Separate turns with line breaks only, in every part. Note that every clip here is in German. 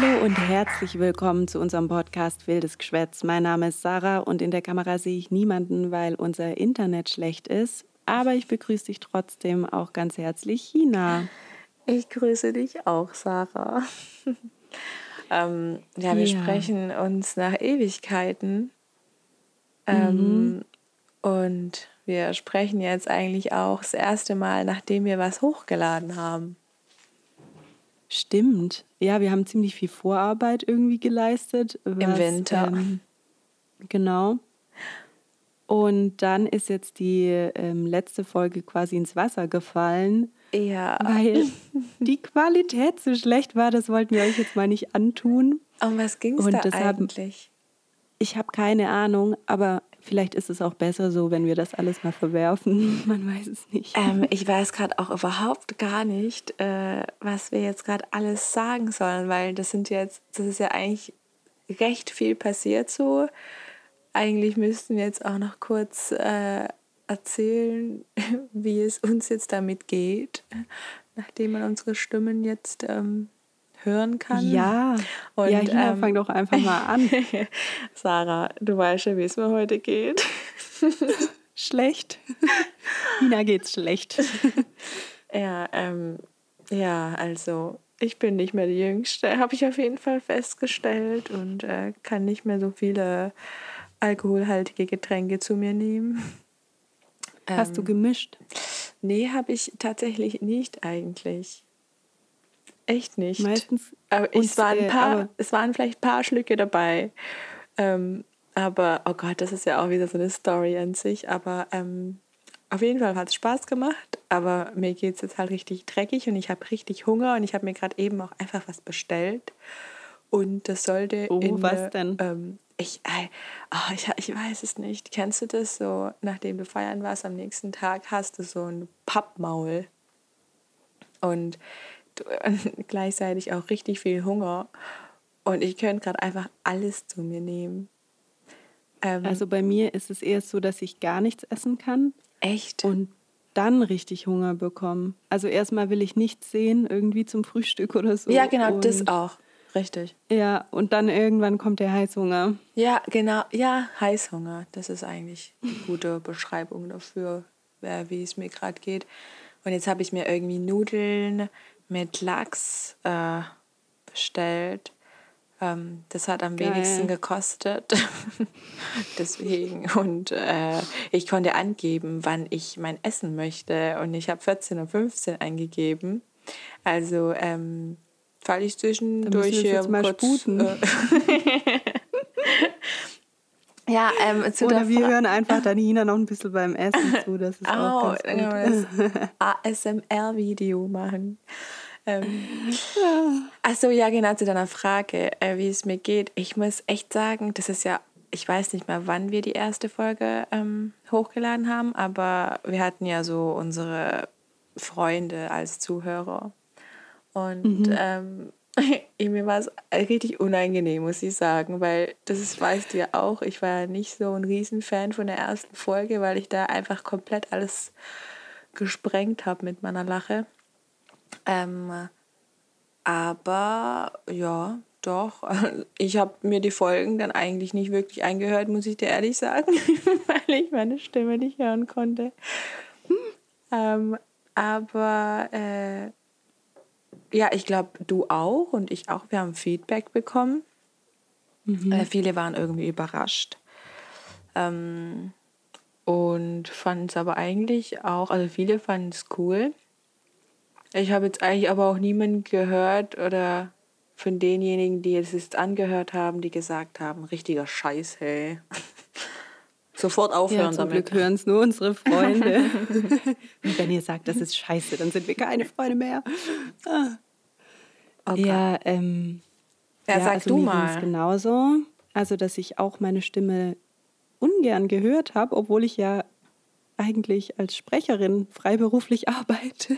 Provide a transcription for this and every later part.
Hallo und herzlich willkommen zu unserem Podcast Wildes Geschwätz. Mein Name ist Sarah und in der Kamera sehe ich niemanden, weil unser Internet schlecht ist. Aber ich begrüße dich trotzdem auch ganz herzlich, China.
Ich grüße dich auch, Sarah. ähm, ja, wir ja. sprechen uns nach Ewigkeiten. Ähm, mhm. Und wir sprechen jetzt eigentlich auch das erste Mal, nachdem wir was hochgeladen haben.
Stimmt. Ja, wir haben ziemlich viel Vorarbeit irgendwie geleistet.
Was, Im Winter. Ähm,
genau. Und dann ist jetzt die ähm, letzte Folge quasi ins Wasser gefallen.
Ja.
Weil die Qualität so schlecht war, das wollten wir euch jetzt mal nicht antun.
Um was ging es da eigentlich?
Ich habe keine Ahnung, aber Vielleicht ist es auch besser so, wenn wir das alles mal verwerfen. Man weiß es nicht.
Ähm, ich weiß gerade auch überhaupt gar nicht, äh, was wir jetzt gerade alles sagen sollen, weil das sind jetzt, das ist ja eigentlich recht viel passiert so. Eigentlich müssten wir jetzt auch noch kurz äh, erzählen, wie es uns jetzt damit geht, nachdem man unsere Stimmen jetzt ähm, hören kann.
Ja, und, ja, Hina, ähm, fang doch einfach mal an.
Sarah, du weißt ja, wie es mir heute geht.
schlecht. Hina geht's schlecht.
ja, ähm, ja, also ich bin nicht mehr die Jüngste, habe ich auf jeden Fall festgestellt und äh, kann nicht mehr so viele alkoholhaltige Getränke zu mir nehmen.
Hast ähm, du gemischt?
Nee, habe ich tatsächlich nicht eigentlich. Echt nicht.
Meistens.
Aber es, waren ein paar, es waren vielleicht ein paar Schlücke dabei. Ähm, aber, oh Gott, das ist ja auch wieder so eine Story an sich. Aber ähm, auf jeden Fall hat es Spaß gemacht. Aber mir geht es jetzt halt richtig dreckig und ich habe richtig Hunger und ich habe mir gerade eben auch einfach was bestellt. Und das sollte.
Oh, in, was denn?
Ähm, ich, oh, ich, ich weiß es nicht. Kennst du das so, nachdem du feiern warst, am nächsten Tag hast du so ein Pappmaul. Und gleichzeitig auch richtig viel Hunger. Und ich könnte gerade einfach alles zu mir nehmen.
Ähm, also bei mir ist es eher so, dass ich gar nichts essen kann.
Echt?
Und dann richtig Hunger bekommen. Also erstmal will ich nichts sehen, irgendwie zum Frühstück oder so.
Ja, genau, und das auch. Richtig.
Ja, und dann irgendwann kommt der Heißhunger.
Ja, genau. Ja, Heißhunger. Das ist eigentlich eine gute Beschreibung dafür, wie es mir gerade geht. Und jetzt habe ich mir irgendwie Nudeln mit Lachs äh, bestellt. Ähm, das hat am Geil. wenigsten gekostet. Deswegen. Und äh, ich konnte angeben, wann ich mein Essen möchte. Und ich habe 14 und 15 eingegeben. Also, ähm, fall ich zwischendurch hier
kurz. Äh,
Ja, ähm,
Oder wir hören einfach Danina noch ein bisschen beim Essen zu. Das ist oh, auch ganz
gut. ASMR-Video machen. Ähm, Achso, ja, genau zu deiner Frage, äh, wie es mir geht. Ich muss echt sagen, das ist ja, ich weiß nicht mehr, wann wir die erste Folge ähm, hochgeladen haben, aber wir hatten ja so unsere Freunde als Zuhörer. Und mhm. ähm, mir war es richtig unangenehm, muss ich sagen, weil das weißt du ja auch, ich war nicht so ein Riesenfan von der ersten Folge, weil ich da einfach komplett alles gesprengt habe mit meiner Lache. Ähm, aber ja, doch. Ich habe mir die Folgen dann eigentlich nicht wirklich angehört, muss ich dir ehrlich sagen, weil ich meine Stimme nicht hören konnte. Ähm, aber äh, ja, ich glaube, du auch und ich auch. Wir haben Feedback bekommen. Mhm. Äh, viele waren irgendwie überrascht. Ähm, und fanden es aber eigentlich auch, also viele fanden es cool. Ich habe jetzt eigentlich aber auch niemanden gehört oder von denjenigen, die es jetzt angehört haben, die gesagt haben, richtiger Scheiß, hey. Sofort aufhören ja,
zum
damit.
Glück hören es nur unsere Freunde. Und wenn ihr sagt, das ist scheiße, dann sind wir keine Freunde mehr. Okay. Ja, ähm,
ja, ja sag also du mal.
genauso. Also, dass ich auch meine Stimme ungern gehört habe, obwohl ich ja eigentlich als Sprecherin freiberuflich arbeite.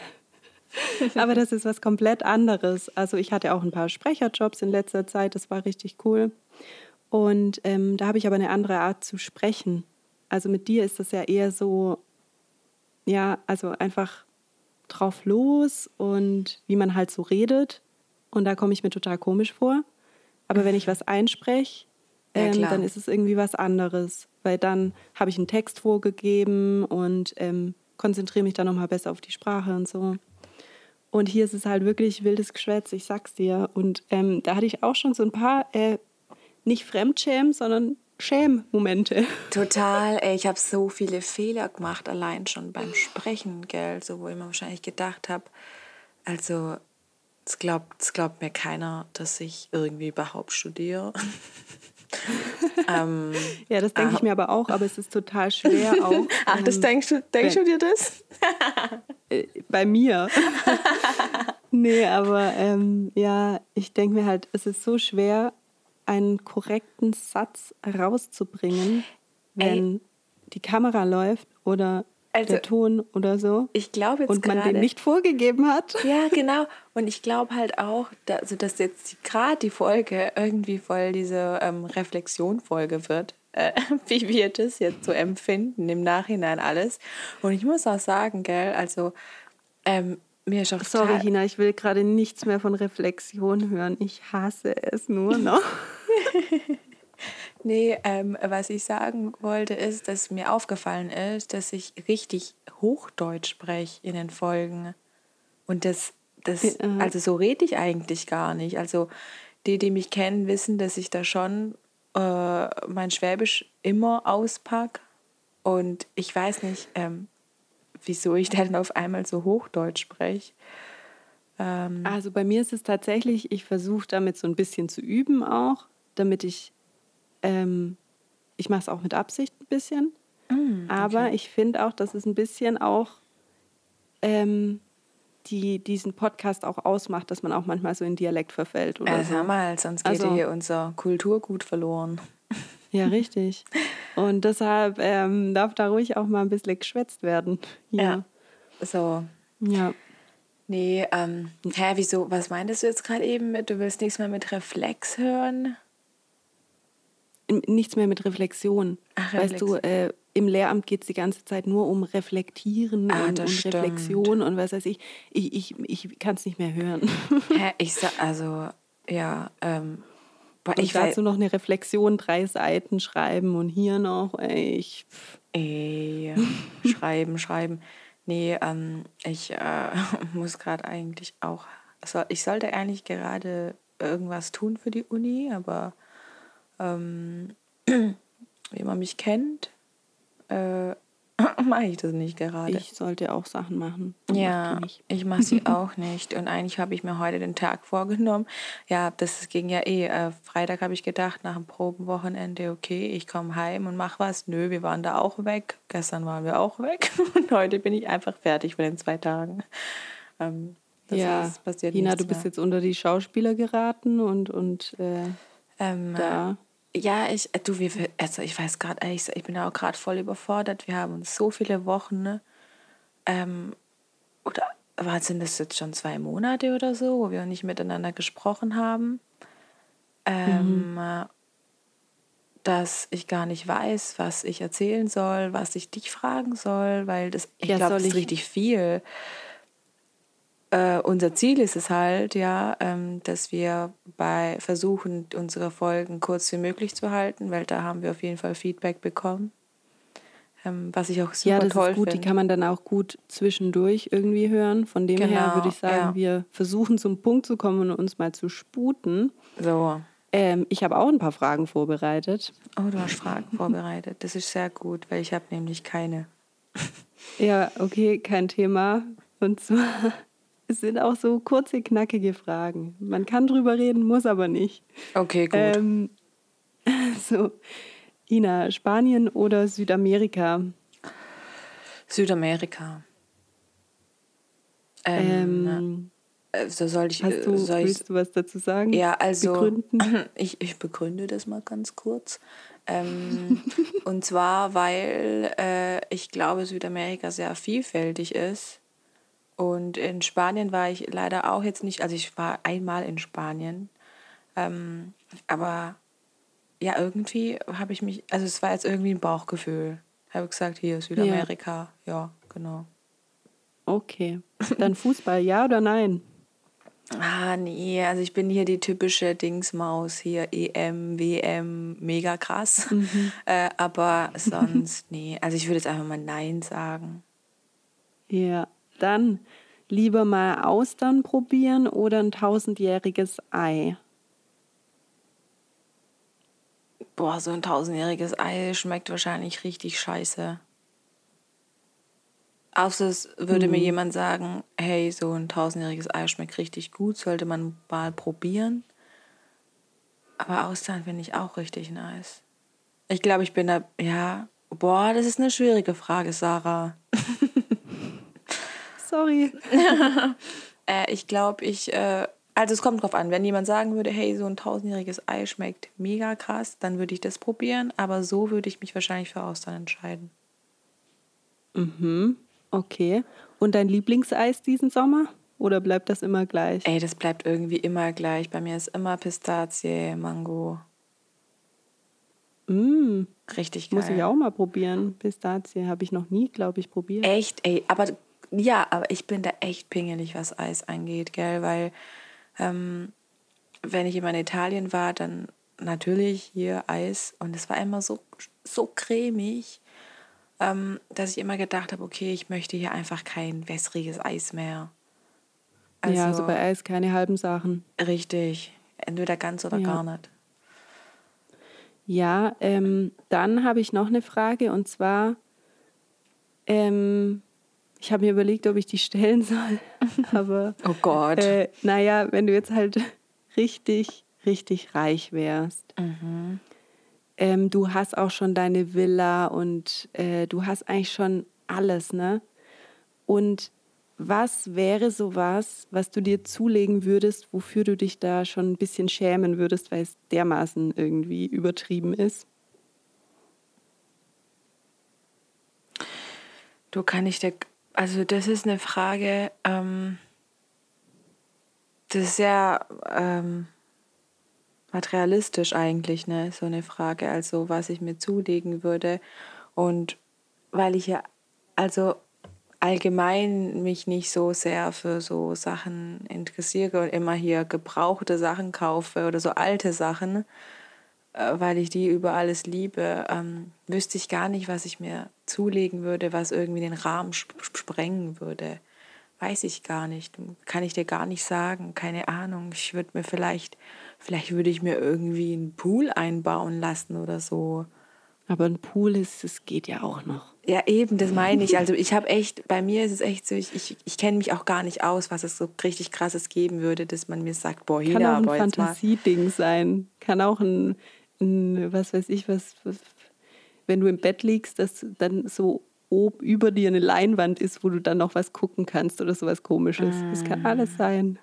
Aber das ist was komplett anderes. Also ich hatte auch ein paar Sprecherjobs in letzter Zeit, das war richtig cool. Und ähm, da habe ich aber eine andere Art zu sprechen. Also mit dir ist das ja eher so, ja, also einfach drauf los und wie man halt so redet. Und da komme ich mir total komisch vor. Aber wenn ich was einspreche, ähm, ja, dann ist es irgendwie was anderes. Weil dann habe ich einen Text vorgegeben und ähm, konzentriere mich dann nochmal besser auf die Sprache und so. Und hier ist es halt wirklich wildes Geschwätz, ich sag's dir. Und ähm, da hatte ich auch schon so ein paar, äh, nicht Fremdschämen, sondern Schäm-Momente.
Total, ey, ich habe so viele Fehler gemacht, allein schon beim Sprechen, gell, so wo ich mir wahrscheinlich gedacht habe, also es glaubt, es glaubt mir keiner, dass ich irgendwie überhaupt studiere.
ähm, ja, das denke ich mir aber auch, aber es ist total schwer auch.
Ach, das ähm, denkst du, denkst du dir das?
Äh, bei mir. nee, aber ähm, ja, ich denke mir halt, es ist so schwer, einen korrekten Satz rauszubringen, wenn Ey. die Kamera läuft oder also, der Ton oder so.
Ich glaube jetzt
Und man grade, den nicht vorgegeben hat.
Ja, genau. Und ich glaube halt auch, dass, also dass jetzt gerade die Folge irgendwie voll diese ähm, Reflexion-Folge wird. Äh, wie wir das jetzt so empfinden im Nachhinein alles. Und ich muss auch sagen, gell, also ähm, mir ist auch
Sorry, Hina, ich will gerade nichts mehr von Reflexion hören. Ich hasse es nur noch.
Nee, ähm, was ich sagen wollte, ist, dass mir aufgefallen ist, dass ich richtig Hochdeutsch spreche in den Folgen. Und das, das also so rede ich eigentlich gar nicht. Also die, die mich kennen, wissen, dass ich da schon äh, mein Schwäbisch immer auspacke. Und ich weiß nicht, ähm, wieso ich dann auf einmal so Hochdeutsch spreche.
Ähm, also bei mir ist es tatsächlich, ich versuche damit so ein bisschen zu üben auch, damit ich ähm, ich mache es auch mit Absicht ein bisschen. Mm, okay. Aber ich finde auch, dass es ein bisschen auch ähm, die diesen Podcast auch ausmacht, dass man auch manchmal so in Dialekt verfällt. Oder
äh, so. mal, sonst geht also, hier unser Kulturgut verloren.
Ja, richtig. Und deshalb ähm, darf da ruhig auch mal ein bisschen geschwätzt werden.
Ja. ja. So. Ja. Nee, ähm, hä, wieso, was meintest du jetzt gerade eben mit, du willst nichts mehr mit Reflex hören?
Nichts mehr mit Reflexion. Ach, weißt du, äh, im Lehramt geht es die ganze Zeit nur um Reflektieren ah, und, und Reflexion und was weiß ich. Ich, ich, ich kann es nicht mehr hören.
Hä, ich sag, also, ja, ähm,
boah, ich dazu noch eine Reflexion, drei Seiten schreiben und hier noch, ey, ich.
Ey, schreiben, schreiben. Nee, ähm, ich äh, muss gerade eigentlich auch, also ich sollte eigentlich gerade irgendwas tun für die Uni, aber ähm, wie man mich kennt, äh, mache ich das nicht gerade.
Ich sollte auch Sachen machen.
Ja, ich mache sie auch nicht. Und eigentlich habe ich mir heute den Tag vorgenommen. Ja, das ging ja eh. Äh, Freitag habe ich gedacht, nach dem Probenwochenende, okay, ich komme heim und mache was. Nö, wir waren da auch weg. Gestern waren wir auch weg. Und heute bin ich einfach fertig für den zwei Tagen.
Ähm, ja, ist, passiert Hina, du bist mehr. jetzt unter die Schauspieler geraten und, und äh, ähm, da
ja, ich, äh, du, wir, also ich weiß gerade, ich, ich bin auch gerade voll überfordert. Wir haben uns so viele Wochen, ne, ähm, oder was sind das jetzt schon zwei Monate oder so, wo wir nicht miteinander gesprochen haben, ähm, mhm. dass ich gar nicht weiß, was ich erzählen soll, was ich dich fragen soll, weil das, ich ja, glaube, das ist richtig viel äh, unser Ziel ist es halt, ja, ähm, dass wir bei versuchen, unsere Folgen kurz wie möglich zu halten, weil da haben wir auf jeden Fall Feedback bekommen. Ähm, was ich auch super ja, das toll ist
gut. Find. Die kann man dann auch gut zwischendurch irgendwie hören. Von dem genau, her würde ich sagen, ja. wir versuchen zum Punkt zu kommen und uns mal zu sputen. So. Ähm, ich habe auch ein paar Fragen vorbereitet.
Oh, du hast Fragen vorbereitet. Das ist sehr gut, weil ich habe nämlich keine.
Ja, okay, kein Thema. Und zwar es sind auch so kurze, knackige Fragen. Man kann drüber reden, muss aber nicht.
Okay, gut. Ähm,
so, Ina, Spanien oder Südamerika?
Südamerika.
Ähm, ähm,
so soll ich,
hast du, soll willst du was dazu sagen?
Ja, also begründen? Ich, ich begründe das mal ganz kurz. Ähm, und zwar, weil äh, ich glaube, Südamerika sehr vielfältig ist und in Spanien war ich leider auch jetzt nicht, also ich war einmal in Spanien, ähm, aber ja, irgendwie habe ich mich, also es war jetzt irgendwie ein Bauchgefühl. Habe gesagt, hier Südamerika, ja, ja genau.
Okay. Dann Fußball, ja oder nein?
Ah, nee, also ich bin hier die typische Dingsmaus, hier EM, WM, mega krass. Mhm. Äh, aber sonst, nee, also ich würde jetzt einfach mal Nein sagen.
Ja, dann lieber mal Austern probieren oder ein tausendjähriges Ei?
Boah, so ein tausendjähriges Ei schmeckt wahrscheinlich richtig scheiße. Außer es würde mhm. mir jemand sagen, hey, so ein tausendjähriges Ei schmeckt richtig gut, sollte man mal probieren. Aber Austern finde ich auch richtig nice. Ich glaube, ich bin da, ja, boah, das ist eine schwierige Frage, Sarah.
Sorry.
äh, ich glaube, ich, äh, also es kommt drauf an, wenn jemand sagen würde, hey, so ein tausendjähriges Ei schmeckt mega krass, dann würde ich das probieren, aber so würde ich mich wahrscheinlich für Austern entscheiden.
Mhm. Okay. Und dein Lieblingseis diesen Sommer? Oder bleibt das immer gleich?
Ey, das bleibt irgendwie immer gleich. Bei mir ist immer Pistazie, Mango.
Mm.
Richtig geil.
Muss ich auch mal probieren. Pistazie habe ich noch nie, glaube ich, probiert.
Echt? Ey, aber ja, aber ich bin da echt pingelig, was Eis angeht, gell? Weil ähm, wenn ich immer in Italien war, dann natürlich hier Eis und es war immer so, so cremig ähm, dass ich immer gedacht habe, okay, ich möchte hier einfach kein wässriges Eis mehr.
Also, ja, also bei Eis keine halben Sachen.
Richtig, entweder ganz oder
ja.
gar nicht.
Ja, ähm, dann habe ich noch eine Frage und zwar, ähm, ich habe mir überlegt, ob ich die stellen soll, aber
oh Gott.
Äh, naja, wenn du jetzt halt richtig, richtig reich wärst,
mhm
ähm, du hast auch schon deine Villa und äh, du hast eigentlich schon alles, ne? Und was wäre sowas, was du dir zulegen würdest, wofür du dich da schon ein bisschen schämen würdest, weil es dermaßen irgendwie übertrieben ist?
Du kann ich dir, also das ist eine Frage, ähm, das ist sehr, ähm, materialistisch eigentlich, ne? So eine Frage, also was ich mir zulegen würde. Und weil ich ja, also allgemein mich nicht so sehr für so Sachen interessiere und immer hier gebrauchte Sachen kaufe oder so alte Sachen, weil ich die über alles liebe, ähm, wüsste ich gar nicht, was ich mir zulegen würde, was irgendwie den Rahmen sprengen würde. Weiß ich gar nicht. Kann ich dir gar nicht sagen. Keine Ahnung. Ich würde mir vielleicht Vielleicht würde ich mir irgendwie einen Pool einbauen lassen oder so.
Aber ein Pool ist, es geht ja auch noch.
Ja, eben, das meine ich. Also ich habe echt, bei mir ist es echt so, ich, ich, ich kenne mich auch gar nicht aus, was es so richtig krasses geben würde, dass man mir sagt, boah, hier
Kann
auch
ein Fantasieding sein. Kann auch ein, was weiß ich, was, was, wenn du im Bett liegst, dass dann so ob über dir eine Leinwand ist, wo du dann noch was gucken kannst oder sowas komisches. Mm. Das kann alles sein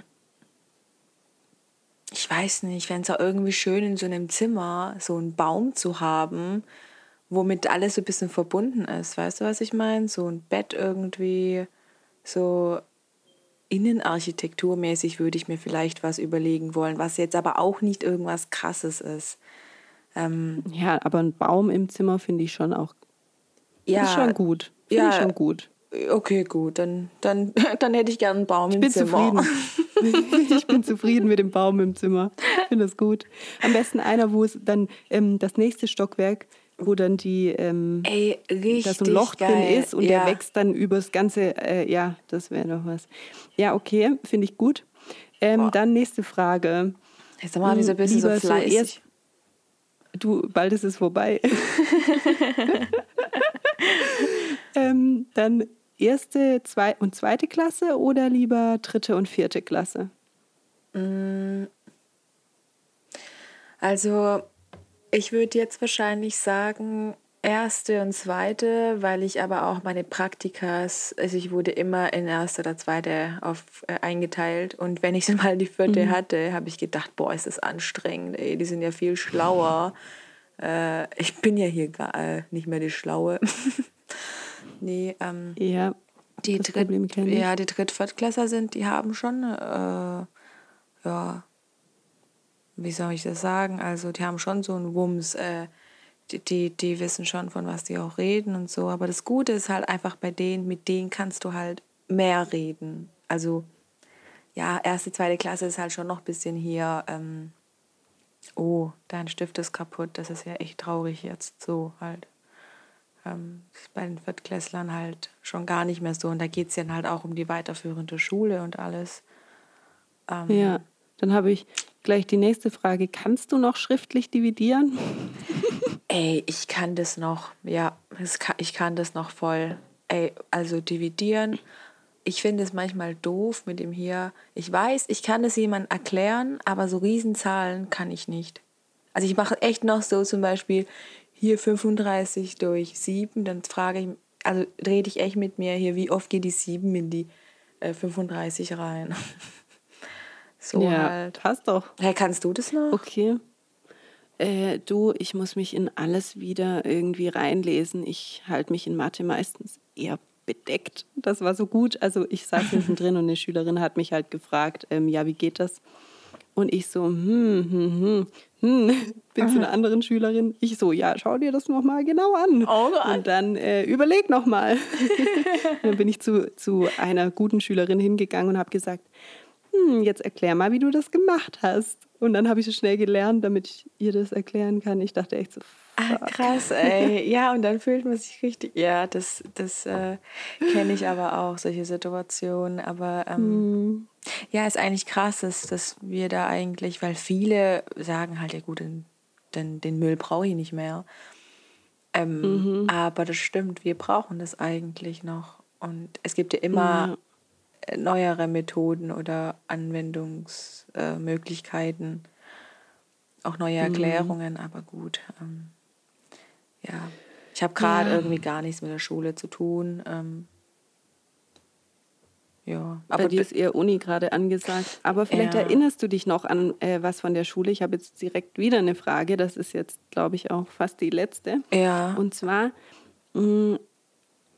ich weiß nicht, ich fände es auch irgendwie schön, in so einem Zimmer so einen Baum zu haben, womit alles so ein bisschen verbunden ist. Weißt du, was ich meine? So ein Bett irgendwie, so innenarchitekturmäßig würde ich mir vielleicht was überlegen wollen, was jetzt aber auch nicht irgendwas Krasses ist. Ähm,
ja, aber ein Baum im Zimmer finde ich schon auch
ja,
ist schon gut. Finde
ja,
ich schon gut.
Okay, gut, dann, dann, dann hätte ich gerne einen Baum
ich
im
bin
Zimmer.
Zufrieden. ich bin zufrieden mit dem Baum im Zimmer. Ich finde das gut. Am besten einer, wo es dann ähm, das nächste Stockwerk, wo dann die ähm,
Ey,
da so ein Loch
geil.
drin ist und
ja.
der wächst dann übers ganze, äh, ja, das wäre doch was. Ja, okay, finde ich gut. Ähm, dann nächste Frage.
Jetzt mal, wieso bist du so fleißig? So erst,
du, bald ist es vorbei. ähm, dann erste zwei und zweite Klasse oder lieber dritte und vierte Klasse?
Mm. Also ich würde jetzt wahrscheinlich sagen erste und zweite, weil ich aber auch meine Praktikas, also ich wurde immer in erste oder zweite auf, äh, eingeteilt und wenn ich mal die vierte mhm. hatte, habe ich gedacht, boah, ist das anstrengend, ey, die sind ja viel schlauer. Äh, ich bin ja hier gar äh, nicht mehr die Schlaue. Nee, ähm,
ja,
die Dritt, ja, die Dritt-, Viertklässer sind, die haben schon, äh, ja, wie soll ich das sagen? Also die haben schon so einen Wumms, äh, die, die, wissen schon, von was die auch reden und so. Aber das Gute ist halt einfach bei denen, mit denen kannst du halt mehr reden. Also ja, erste, zweite Klasse ist halt schon noch ein bisschen hier, ähm, oh, dein Stift ist kaputt, das ist ja echt traurig jetzt so halt. Ähm, bei den Viertklässlern halt schon gar nicht mehr so. Und da geht es dann halt auch um die weiterführende Schule und alles.
Ähm, ja, dann habe ich gleich die nächste Frage. Kannst du noch schriftlich dividieren?
Ey, ich kann das noch. Ja, ich kann das noch voll. Ey, also dividieren. Ich finde es manchmal doof mit dem hier. Ich weiß, ich kann es jemandem erklären, aber so Riesenzahlen kann ich nicht. Also ich mache echt noch so zum Beispiel hier 35 durch 7, dann frage ich, also rede ich echt mit mir hier, wie oft geht die 7 in die äh, 35 rein?
so ja, halt. Passt doch.
Hey, kannst du das noch?
Okay. Äh, du, ich muss mich in alles wieder irgendwie reinlesen. Ich halte mich in Mathe meistens eher bedeckt. Das war so gut. Also ich saß hinten drin und eine Schülerin hat mich halt gefragt, ähm, ja, wie geht das? Und ich so, hm, hm, hm, hm, bin zu einer anderen Schülerin. Ich so, ja, schau dir das nochmal genau an. Oh Gott. Und dann äh, überleg nochmal. dann bin ich zu, zu einer guten Schülerin hingegangen und habe gesagt, hm, jetzt erklär mal, wie du das gemacht hast. Und dann habe ich so schnell gelernt, damit ich ihr das erklären kann. Ich dachte echt so,
Ah, krass, ey. Ja, und dann fühlt man sich richtig. Ja, das, das äh, kenne ich aber auch, solche Situationen. Aber ähm, mm. ja, ist eigentlich krass, dass, dass wir da eigentlich, weil viele sagen halt, ja gut, den, den, den Müll brauche ich nicht mehr. Ähm, mhm. Aber das stimmt, wir brauchen das eigentlich noch. Und es gibt ja immer ja. Neuere Methoden oder Anwendungsmöglichkeiten. Äh, auch neue mhm. Erklärungen, mhm. aber gut. Ähm, ja, ich habe gerade ja. irgendwie gar nichts mit der Schule zu tun. Ähm,
ja, aber Bei dir ist eher Uni gerade angesagt. Aber vielleicht ja. erinnerst du dich noch an äh, was von der Schule. Ich habe jetzt direkt wieder eine Frage. Das ist jetzt, glaube ich, auch fast die letzte. Ja. Und zwar, mh, mm,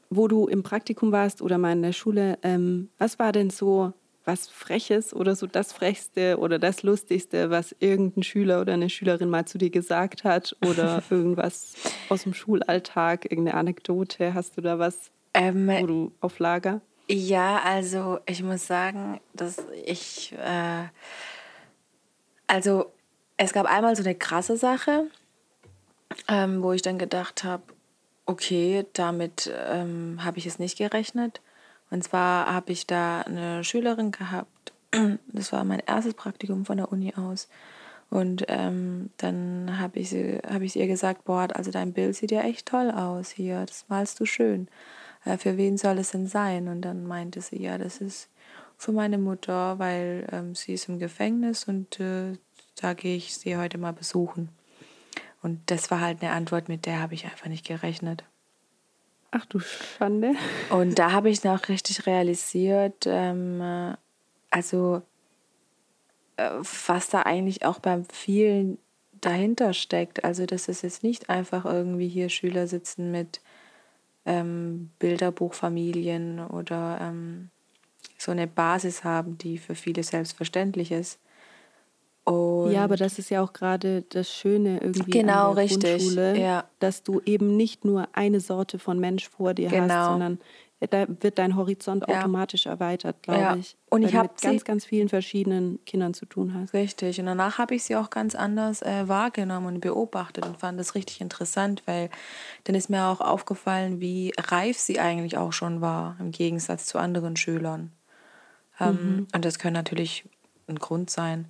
wo du im Praktikum warst oder mal in der Schule, ähm, was war denn so was Freches oder so das Frechste oder das Lustigste, was irgendein Schüler oder eine Schülerin mal zu dir gesagt hat oder irgendwas aus dem Schulalltag, irgendeine Anekdote? Hast du da was, ähm, wo du auf Lager?
Ja, also ich muss sagen, dass ich, äh, also es gab einmal so eine krasse Sache, ähm, wo ich dann gedacht habe, okay, damit ähm, habe ich es nicht gerechnet. Und zwar habe ich da eine Schülerin gehabt. Das war mein erstes Praktikum von der Uni aus. Und ähm, dann habe ich, hab ich ihr gesagt, boah, also dein Bild sieht ja echt toll aus hier, das malst du schön. Äh, für wen soll es denn sein? Und dann meinte sie, ja, das ist für meine Mutter, weil ähm, sie ist im Gefängnis und äh, da gehe ich sie heute mal besuchen. Und das war halt eine Antwort, mit der habe ich einfach nicht gerechnet.
Ach du Schande.
Und da habe ich noch richtig realisiert, ähm, also äh, was da eigentlich auch beim vielen dahinter steckt. Also dass es jetzt nicht einfach irgendwie hier Schüler sitzen mit ähm, Bilderbuchfamilien oder ähm, so eine Basis haben, die für viele selbstverständlich ist,
und ja, aber das ist ja auch gerade das Schöne irgendwie genau, an der richtig, Grundschule, ja. dass du eben nicht nur eine Sorte von Mensch vor dir genau. hast, sondern da wird dein Horizont ja. automatisch erweitert, glaube ja. ich. Und ich habe mit ganz, ganz vielen verschiedenen Kindern zu tun hast.
Richtig. Und danach habe ich sie auch ganz anders äh, wahrgenommen und beobachtet und fand das richtig interessant, weil dann ist mir auch aufgefallen, wie reif sie eigentlich auch schon war im Gegensatz zu anderen Schülern. Ähm, mhm. Und das kann natürlich ein Grund sein.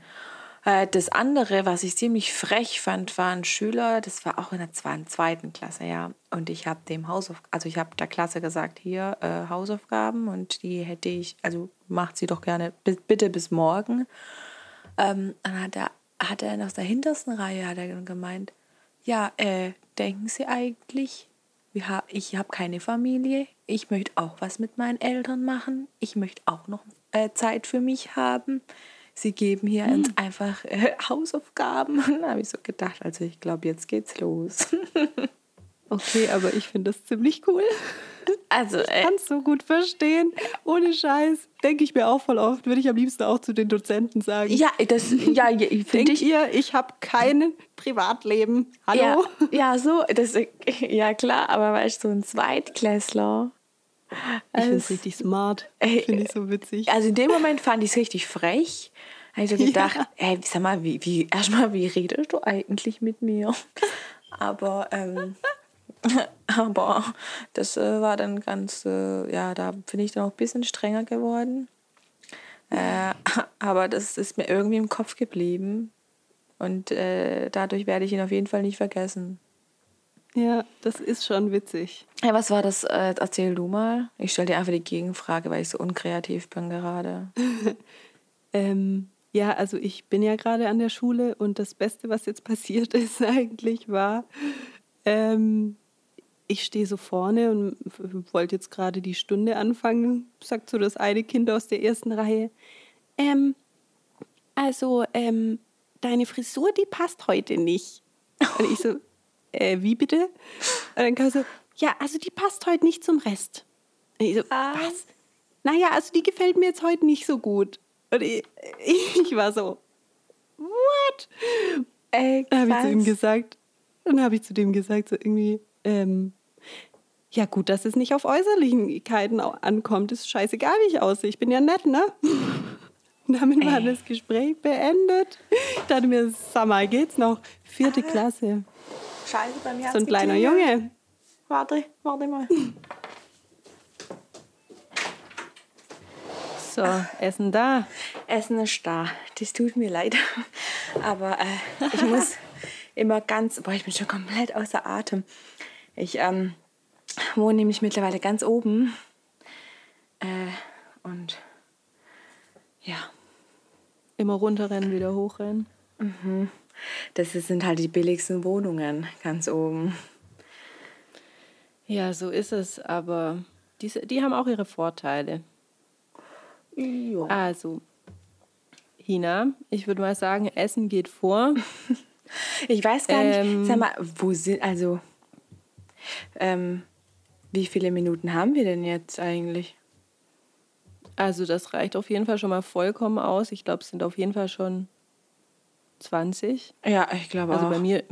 Äh, das andere, was ich ziemlich frech fand, war ein Schüler, das war auch in der zweiten Klasse, ja. Und ich habe dem Hausaufgaben, also ich habe der Klasse gesagt, hier äh, Hausaufgaben und die hätte ich, also macht sie doch gerne, bitte bis morgen. Ähm, dann hat er, hat er aus der hintersten Reihe hat er gemeint, ja, äh, denken Sie eigentlich, ich habe keine Familie, ich möchte auch was mit meinen Eltern machen, ich möchte auch noch äh, Zeit für mich haben sie geben hier hm. einfach äh, Hausaufgaben. Und da habe ich so gedacht, also ich glaube, jetzt geht's los.
Okay, aber ich finde das ziemlich cool.
Also,
Ich
äh,
kann es so gut verstehen. Ohne Scheiß. Denke ich mir auch voll oft. Würde ich am liebsten auch zu den Dozenten sagen.
ja, das, ja, finde ich.
ihr, ich habe kein Privatleben? Hallo?
Ja, ja, so, das, ja klar, aber weißt du, so ein Zweitklässler.
Ich finde
Es-
richtig smart. Finde ich so witzig.
Also in dem Moment fand ich es richtig frech. Habe ich so gedacht, ey, sag mal, wie, wie, erstmal, wie redest du eigentlich mit mir? Aber, ähm, aber das äh, war dann ganz, äh, ja, da bin ich dann auch ein bisschen strenger geworden. Äh, aber das ist mir irgendwie im Kopf geblieben. Und äh, dadurch werde ich ihn auf jeden Fall nicht vergessen.
Ja, das ist schon witzig.
Ja, was war das? Äh, erzähl du mal. Ich stelle dir einfach die Gegenfrage, weil ich so unkreativ bin gerade.
Ähm, ja, also ich bin ja gerade an der Schule und das Beste, was jetzt passiert ist eigentlich, war, ähm, ich stehe so vorne und wollte jetzt gerade die Stunde anfangen, sagt so das eine Kind aus der ersten Reihe. Ähm, also, ähm, deine Frisur, die passt heute nicht. Und ich so, äh, wie bitte? Und dann kam so, ja, also die passt heute nicht zum Rest. Und ich so,
Ah.
was? Naja, also die gefällt mir jetzt heute nicht so gut. Und ich, ich war so, what?
Ey,
Dann habe ich zu ihm gesagt, dann habe ich zu dem gesagt, so irgendwie, ähm, ja gut, dass es nicht auf Äußerlichkeiten ankommt, ist scheißegal, wie ich aussehe. Ich bin ja nett, ne? Und damit war
Ey.
das Gespräch beendet. Ich dachte mir, sag mal, geht's noch? Vierte Klasse.
Scheiße, bei mir
So ein kleiner
geklingelt.
Junge.
Warte, warte mal.
So, Essen da.
Essen ist da. Das tut mir leid. Aber äh, ich muss immer ganz. Boah, ich bin schon komplett außer Atem. Ich ähm, wohne nämlich mittlerweile ganz oben. Äh, und ja,
Immer runterrennen, wieder hochrennen.
Das sind halt die billigsten Wohnungen ganz oben.
Ja, so ist es, aber die, die haben auch ihre Vorteile.
Ja.
Also, Hina, ich würde mal sagen, Essen geht vor.
Ich weiß gar nicht,
Ähm.
sag mal, wo sind, also, ähm, wie viele Minuten haben wir denn jetzt eigentlich?
Also das reicht auf jeden Fall schon mal vollkommen aus. Ich glaube, es sind auf jeden Fall schon 20.
Ja, ich glaube
Also
auch.
bei mir,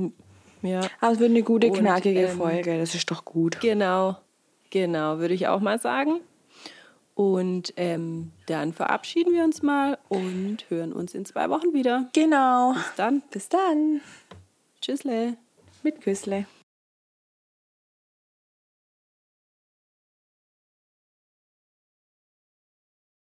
ja,
Aber es wird eine gute,
Und,
knackige
ähm,
Folge, das ist doch gut.
genau, genau, würde ich auch mal sagen. Und ähm, dann verabschieden wir uns mal und hören uns in zwei Wochen wieder.
Genau.
Bis dann.
Bis dann.
Tschüssle.
Mit Küssle.